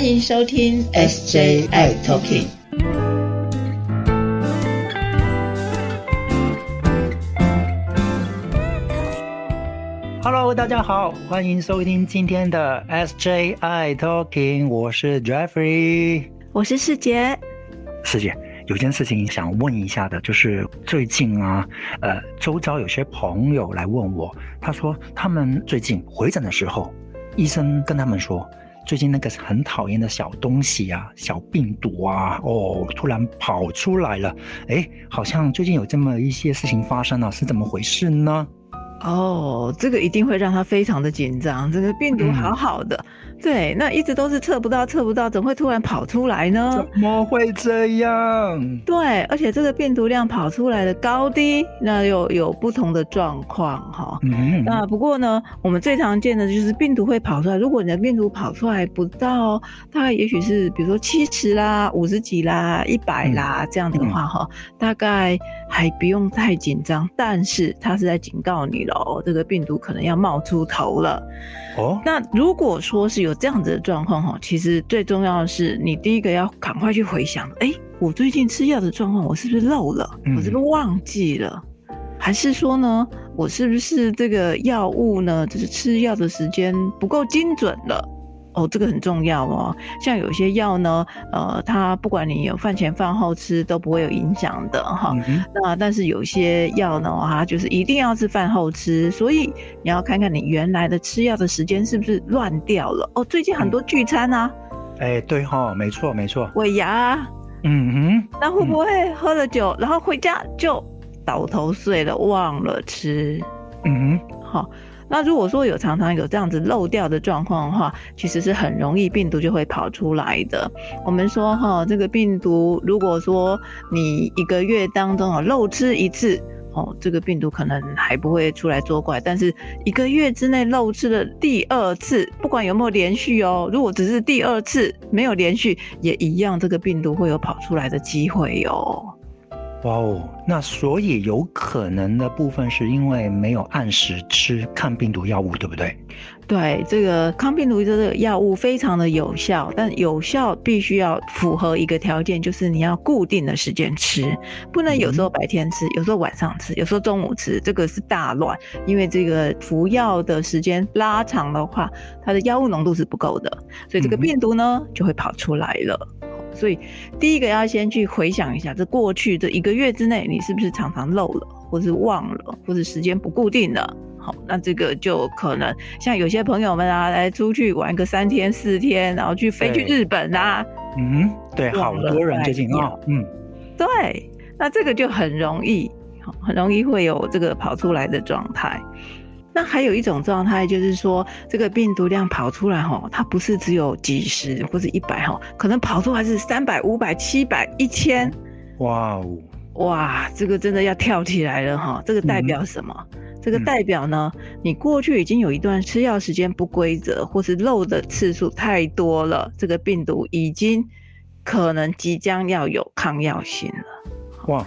欢迎收听 SJI Talking。Hello，大家好，欢迎收听今天的 SJI Talking，我是 Jeffrey，我是世杰。世杰，有件事情想问一下的，就是最近啊，呃，周遭有些朋友来问我，他说他们最近回诊的时候，医生跟他们说。最近那个很讨厌的小东西啊，小病毒啊，哦，突然跑出来了，哎，好像最近有这么一些事情发生了，是怎么回事呢？哦，这个一定会让他非常的紧张，这个病毒好好的。对，那一直都是测不到，测不到，怎么会突然跑出来呢？怎么会这样？对，而且这个病毒量跑出来的高低，那又有不同的状况哈。嗯。那不过呢，我们最常见的就是病毒会跑出来。如果你的病毒跑出来不到，大概也许是比如说七十啦、五十几啦、一百啦这样的话哈，大概还不用太紧张。但是它是在警告你喽，这个病毒可能要冒出头了。哦。那如果说是有有这样子的状况哈，其实最重要的是，你第一个要赶快去回想，哎，我最近吃药的状况，我是不是漏了？我是不是忘记了？还是说呢，我是不是这个药物呢，就是吃药的时间不够精准了？哦，这个很重要哦。像有些药呢，呃，它不管你有饭前饭后吃都不会有影响的哈。那但是有些药呢，它就是一定要是饭后吃，所以你要看看你原来的吃药的时间是不是乱掉了。哦，最近很多聚餐啊。哎，对哈，没错没错。尾牙。嗯哼。那会不会喝了酒，然后回家就倒头睡了，忘了吃？嗯哼。好。那如果说有常常有这样子漏掉的状况的话，其实是很容易病毒就会跑出来的。我们说哈，这个病毒如果说你一个月当中啊漏吃一次，哦，这个病毒可能还不会出来作怪。但是一个月之内漏吃的第二次，不管有没有连续哦，如果只是第二次没有连续，也一样，这个病毒会有跑出来的机会哟。哇哦，那所以有可能的部分是因为没有按时吃抗病毒药物，对不对？对，这个抗病毒这个药物非常的有效，但有效必须要符合一个条件，就是你要固定的时间吃，不能有时候白天吃，有时候晚上吃，有时候中午吃，这个是大乱，因为这个服药的时间拉长的话，它的药物浓度是不够的，所以这个病毒呢就会跑出来了。所以，第一个要先去回想一下，这过去这一个月之内，你是不是常常漏了，或是忘了，或者时间不固定了？好，那这个就可能像有些朋友们啊，来出去玩个三天四天，然后去飞去日本啊，嗯，对，好多人最近啊，嗯，对，那这个就很容易，很容易会有这个跑出来的状态。那还有一种状态，就是说这个病毒量跑出来哈，它不是只有几十或者一百哈，可能跑出来是三百、五百、七百、一千。哇哦，哇，这个真的要跳起来了哈！这个代表什么？这个代表呢，你过去已经有一段吃药时间不规则，或是漏的次数太多了，这个病毒已经可能即将要有抗药性了。哇！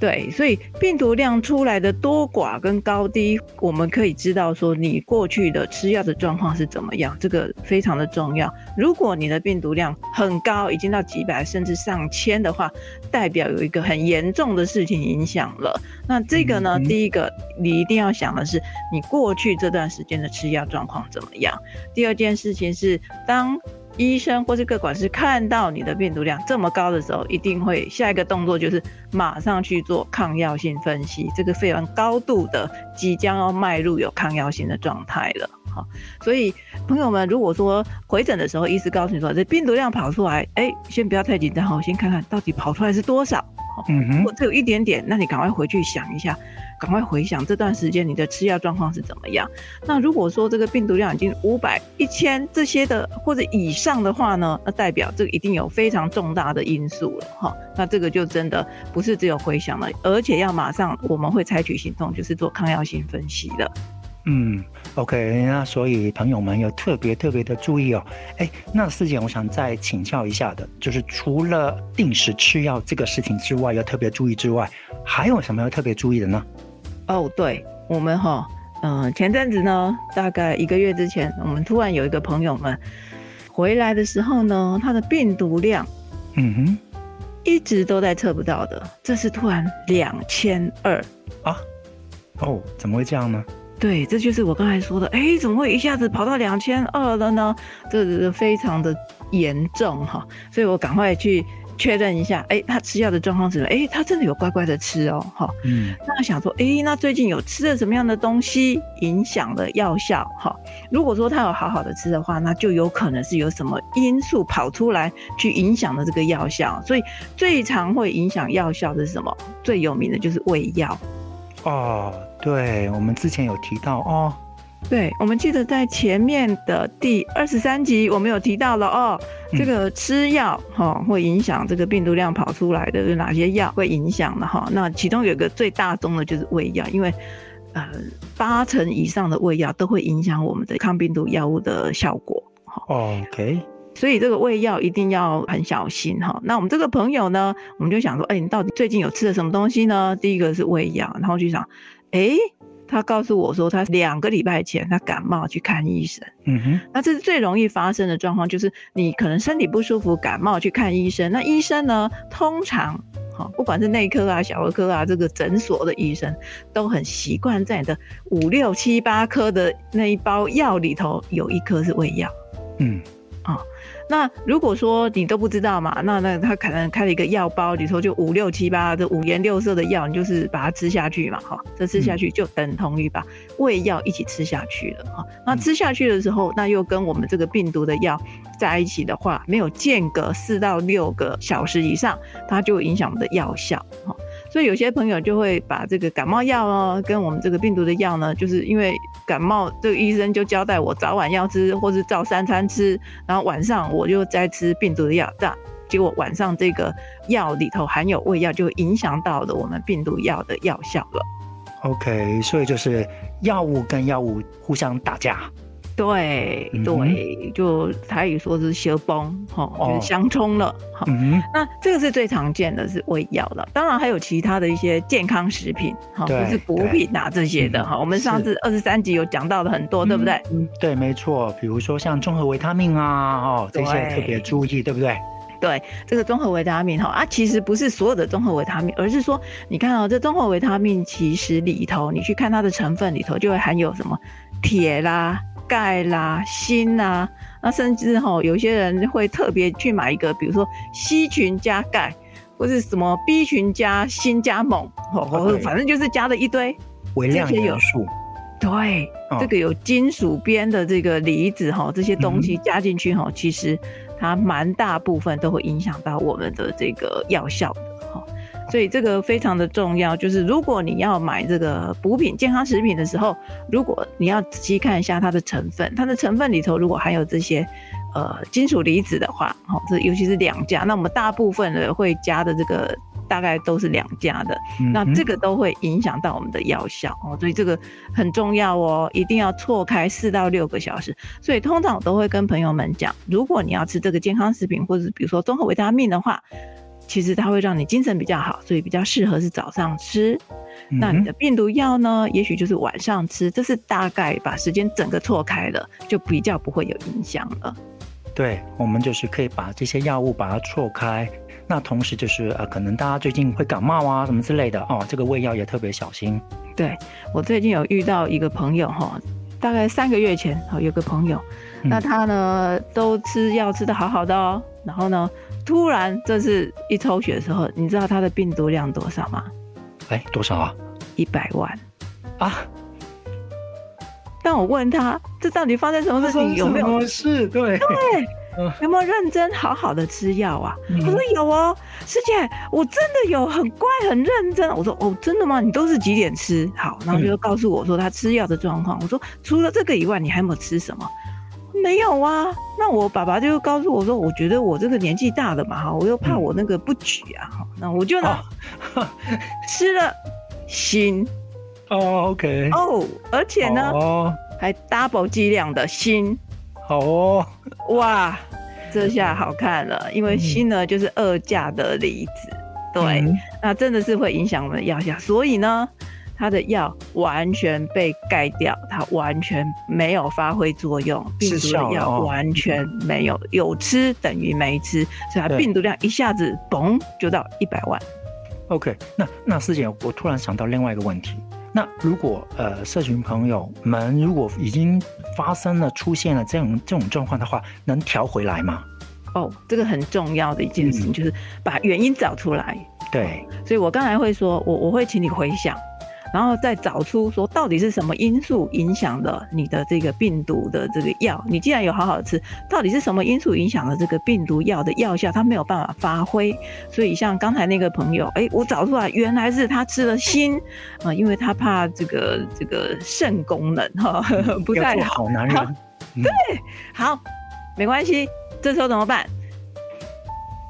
对，所以病毒量出来的多寡跟高低，我们可以知道说你过去的吃药的状况是怎么样，这个非常的重要。如果你的病毒量很高，已经到几百甚至上千的话，代表有一个很严重的事情影响了。那这个呢，第一个你一定要想的是，你过去这段时间的吃药状况怎么样？第二件事情是当。医生或是各管事看到你的病毒量这么高的时候，一定会下一个动作就是马上去做抗药性分析。这个肺炎高度的即将要迈入有抗药性的状态了。哈，所以朋友们，如果说回诊的时候，医师告诉你说这病毒量跑出来，哎，先不要太紧张，好，先看看到底跑出来是多少。嗯哼，如果只有一点点，那你赶快回去想一下。赶快回想这段时间你的吃药状况是怎么样？那如果说这个病毒量已经五百、一千这些的或者以上的话呢，那代表这个一定有非常重大的因素了哈。那这个就真的不是只有回想了，而且要马上我们会采取行动，就是做抗药性分析的。嗯，OK，那所以朋友们要特别特别的注意哦。哎，那四姐，我想再请教一下的，就是除了定时吃药这个事情之外，要特别注意之外，还有什么要特别注意的呢？哦，对我们哈，嗯，前阵子呢，大概一个月之前，我们突然有一个朋友们回来的时候呢，他的病毒量嗯哼，一直都在测不到的，这是突然两千二。啊，哦，怎么会这样呢？对，这就是我刚才说的，哎，怎么会一下子跑到两千二了呢？这是非常的严重哈，所以我赶快去确认一下，哎，他吃药的状况怎么？哎，他真的有乖乖的吃哦，哈。嗯，那想说，哎，那最近有吃了什么样的东西影响了药效？哈，如果说他有好好的吃的话，那就有可能是有什么因素跑出来去影响了这个药效。所以最常会影响药效的是什么？最有名的就是胃药。哦，对，我们之前有提到哦，对，我们记得在前面的第二十三集，我们有提到了哦，这个吃药哈、会影响这个病毒量跑出来的有哪些药会影响的哈、那其中有一个最大宗的就是胃药，因为呃八成以上的胃药都会影响我们的抗病毒药物的效果。哦 OK，所以这个胃药一定要很小心哈。那我们这个朋友呢，我们就想说，哎、你到底最近有吃了什么东西呢？第一个是胃药，然后就想，哎、他告诉我说，他两个礼拜前他感冒去看医生。嗯哼，那这是最容易发生的状况，就是你可能身体不舒服、感冒去看医生。那医生呢，通常好，不管是内科啊、小儿科啊，这个诊所的医生都很习惯在你的五六七八颗的那一包药里头有一颗是胃药。嗯，那如果说你都不知道嘛，那那他可能开了一个药包，里头就五六七八这五颜六色的药，你就是把它吃下去嘛，哈，这吃下去就等同于把胃药一起吃下去了，哈。那吃下去的时候，那又跟我们这个病毒的药在一起的话，没有间隔四到六个小时以上，它就影响我们的药效，哈。所以有些朋友就会把这个感冒药哦，跟我们这个病毒的药呢，就是因为感冒，这个医生就交代我早晚要吃，或是照三餐吃，然后晚上我就再吃病毒的药，这样结果晚上这个药里头含有胃药，就影响到了我们病毒药的药效了。OK，所以就是药物跟药物互相打架。对对，就台语说是修崩，哈，就是哦相冲了，哈、那这个是最常见的是胃药了，当然还有其他的一些健康食品，哈，对就是补品啊这些的嗯哈。我们上次二十三集有讲到的很多，对不对？嗯？对，没错。比如说像综合维他命啊，哦，这些特别注意，对不对？对，这个综合维他命哈啊，其实不是所有的综合维他命，而是说你看哦，这综合维他命其实里头，你去看它的成分里头就会含有什么铁啦、钙啦、锌啦，那甚至哈有些人会特别去买一个，比如说 C 群加钙，或是什么 B 群加锌加锰，哦，对反正就是加了一堆。微量这些元素。对，哦这个有金属边的这个离子哈，这些东西加进去哈，其实它蛮大部分都会影响到我们的这个药效。所以这个非常的重要，就是如果你要买这个补品、健康食品的时候，如果你要仔细看一下它的成分，它的成分里头如果含有这些呃金属离子的话，哦，这尤其是两价，那我们大部分的会加的这个大概都是两价的，那这个都会影响到我们的药效哦，所以这个很重要哦，一定要错开四到六个小时。所以通常我都会跟朋友们讲，如果你要吃这个健康食品，或者比如说综合维他命的话，其实它会让你精神比较好，所以比较适合是早上吃。那你的病毒药呢，也许就是晚上吃，这是大概把时间整个错开了，就比较不会有影响了。对，我们就是可以把这些药物把它错开。那同时就是呃，可能大家最近会感冒啊什么之类的哦，这个胃药也特别小心。对我最近有遇到一个朋友哈，大概三个月前哈，有个朋友，嗯那他呢都吃药吃的好好的哦，然后呢突然这次一抽血的时候，你知道他的病毒量多少吗？哎，多少啊？一百万。啊，但我问他，这到底发生什么事情？有没有事？对对，有没有认真好好的吃药啊？嗯他说有哦，师姐，我真的有很乖很认真。我说哦，真的吗？你都是几点吃？好，然后就告诉我说他吃药的状况。我说除了这个以外，你还有没有吃什么？没有啊。那我爸爸就告诉我说，我觉得我这个年纪大了嘛，哈，我又怕我那个不举啊，哈，那我就呢、哦。吃了锌哦，OK，哦，而且呢、哦，还 double 剂量的锌。好哦，哇，这下好看了，因为锌呢就是二价的离子，对，嗯。那真的是会影响我们的药效，所以呢，它的药完全被盖掉，它完全没有发挥作用，病毒的药完全没有，有吃等于没吃，所以它病毒量一下子嘣就到一百万。OK，那那师姐，我突然想到另外一个问题。那如果呃，社群朋友们如果已经发生了出现了这种这种状况的话，能调回来吗？哦，这个很重要的一件事情就是把原因找出来。对，所以我刚才会说，我我会请你回想。然后再找出说到底是什么因素影响了你的这个病毒的这个药？你既然有好好吃，到底是什么因素影响了这个病毒药的药效？它没有办法发挥。所以像刚才那个朋友，哎，我找出来原来是他吃了锌啊，因为他怕这个这个肾功能哈 不太好。男人，对，好，没关系。这时候怎么办？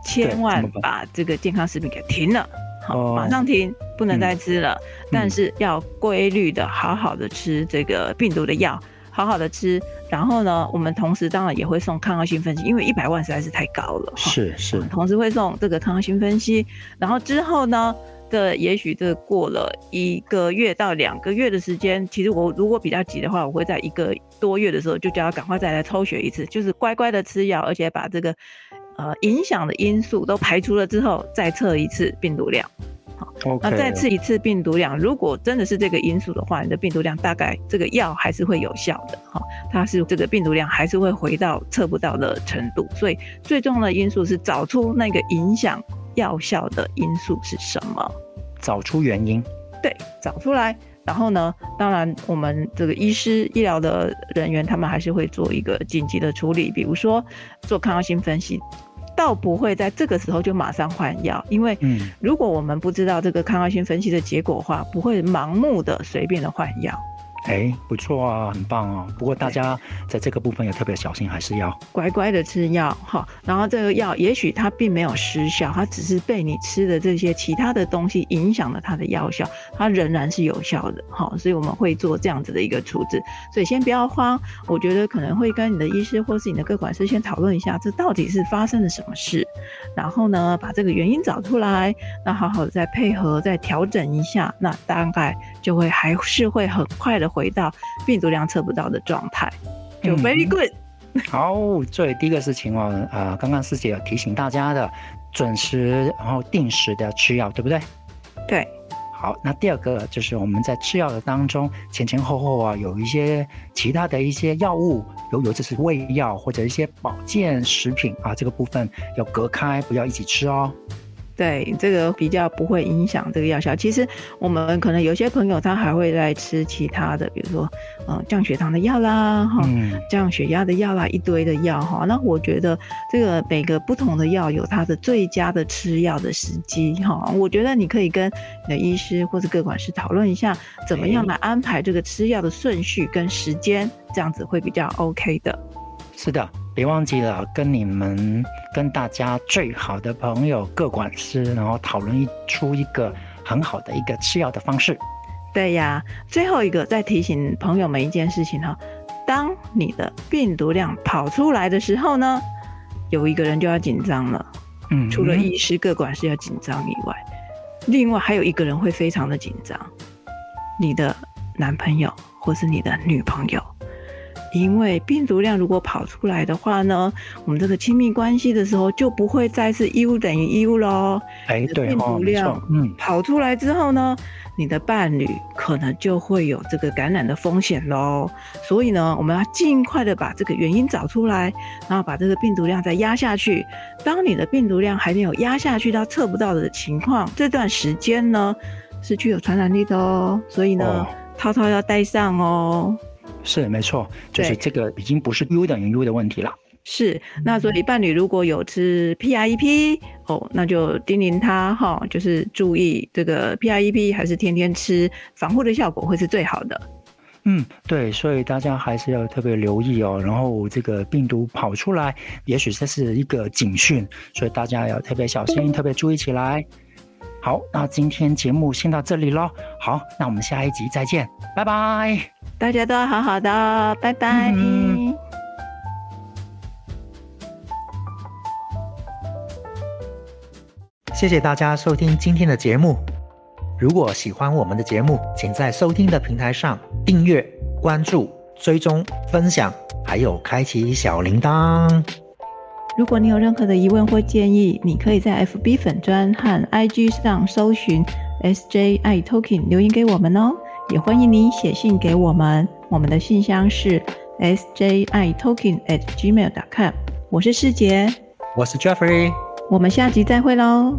千万把这个健康食品给停了。好，马上停，不能再吃了。但是要规律的、好好的吃这个病毒的药，好好的吃。然后呢，我们同时当然也会送抗药性分析，因为一百万实在是太高了。是是，同时会送这个抗药性分析。然后之后呢，的也许这过了一个月到两个月的时间，其实我如果比较急的话，我会在一个多月的时候就叫他赶快再来抽血一次，就是乖乖的吃药，而且把这个。呃，影响的因素都排除了之后，再测一次病毒量。好，那再测一次病毒量，如果真的是这个因素的话，你的病毒量大概这个药还是会有效的。哈，它是这个病毒量还是会回到测不到的程度。所以最重要的因素是找出那个影响药效的因素是什么，找出原因。对，找出来。然后呢，当然我们这个医师、医疗的人员，他们还是会做一个紧急的处理，比如说做抗药性分析。倒不会在这个时候就马上换药，因为如果我们不知道这个抗药性分析的结果的话，不会盲目的随便的换药。哎，不错啊，很棒哦。不过大家在这个部分也特别小心，还是要乖乖的吃药哈。然后这个药也许它并没有失效，它只是被你吃的这些其他的东西影响了它的药效，它仍然是有效的哈。所以我们会做这样子的一个处置。所以先不要慌，我觉得可能会跟你的医师或是你的各管师先讨论一下，这到底是发生了什么事。然后呢，把这个原因找出来，那好好的再配合再调整一下，那大概就会还是会很快的。回到病毒量测不到的状态，就 very good。好，所以第一个事情哦，呃，刚刚师姐有提醒大家的，准时然后定时的吃药，对不对？对。好，那第二个就是我们在吃药的当中前前后后啊，有一些其他的一些药物，有有这是胃药或者一些保健食品啊，这个部分要隔开，不要一起吃哦。对，这个比较不会影响这个药效。其实我们可能有些朋友他还会在吃其他的，比如说，嗯，降血糖的药啦，哈，降血压的药啦，一堆的药哈。那我觉得这个每个不同的药有它的最佳的吃药的时机哈。我觉得你可以跟你的医师或者各管师讨论一下，怎么样来安排这个吃药的顺序跟时间，这样子会比较 OK 的。是的。别忘记了跟你们、跟大家最好的朋友各管师，然后讨论一出一个很好的一个吃药的方式。对呀，最后一个再提醒朋友们一件事情哈，当你的病毒量跑出来的时候呢，有一个人就要紧张了。嗯，除了医师各管师要紧张以外，另外还有一个人会非常的紧张，你的男朋友或是你的女朋友。因为病毒量如果跑出来的话呢，我们这个亲密关系的时候就不会再是 U 等于 U 喽。哎，对，病毒量嗯跑出来之后呢，你的伴侣可能就会有这个感染的风险喽。所以呢，我们要尽快的把这个原因找出来，然后把这个病毒量再压下去。当你的病毒量还没有压下去到测不到的情况，这段时间呢是具有传染力的哦。所以呢，涛涛要带上哦。是没错，就是这个已经不是 U 等于 U 的问题了。是，那所以伴侣如果有吃 PREP 哦，那就叮咛他哈，就是注意这个 PREP 还是天天吃，防护的效果会是最好的。嗯，对，所以大家还是要特别留意哦。然后这个病毒跑出来，也许这是一个警讯，所以大家要特别小心，特别注意起来。好，那今天节目先到这里喽。好，那我们下一集再见，拜拜。大家都好好的，拜拜。谢谢大家收听今天的节目。如果喜欢我们的节目，请在收听的平台上订阅、关注、追踪、分享，还有开启小铃铛。如果你有任何的疑问或建议，你可以在 FB 粉专和 IG 上搜寻 SJI Token 留言给我们哦。也欢迎您写信给我们，我们的信箱是 SJI Token at gmail.com。我是世杰，我是 Jeffrey，我们下集再会喽。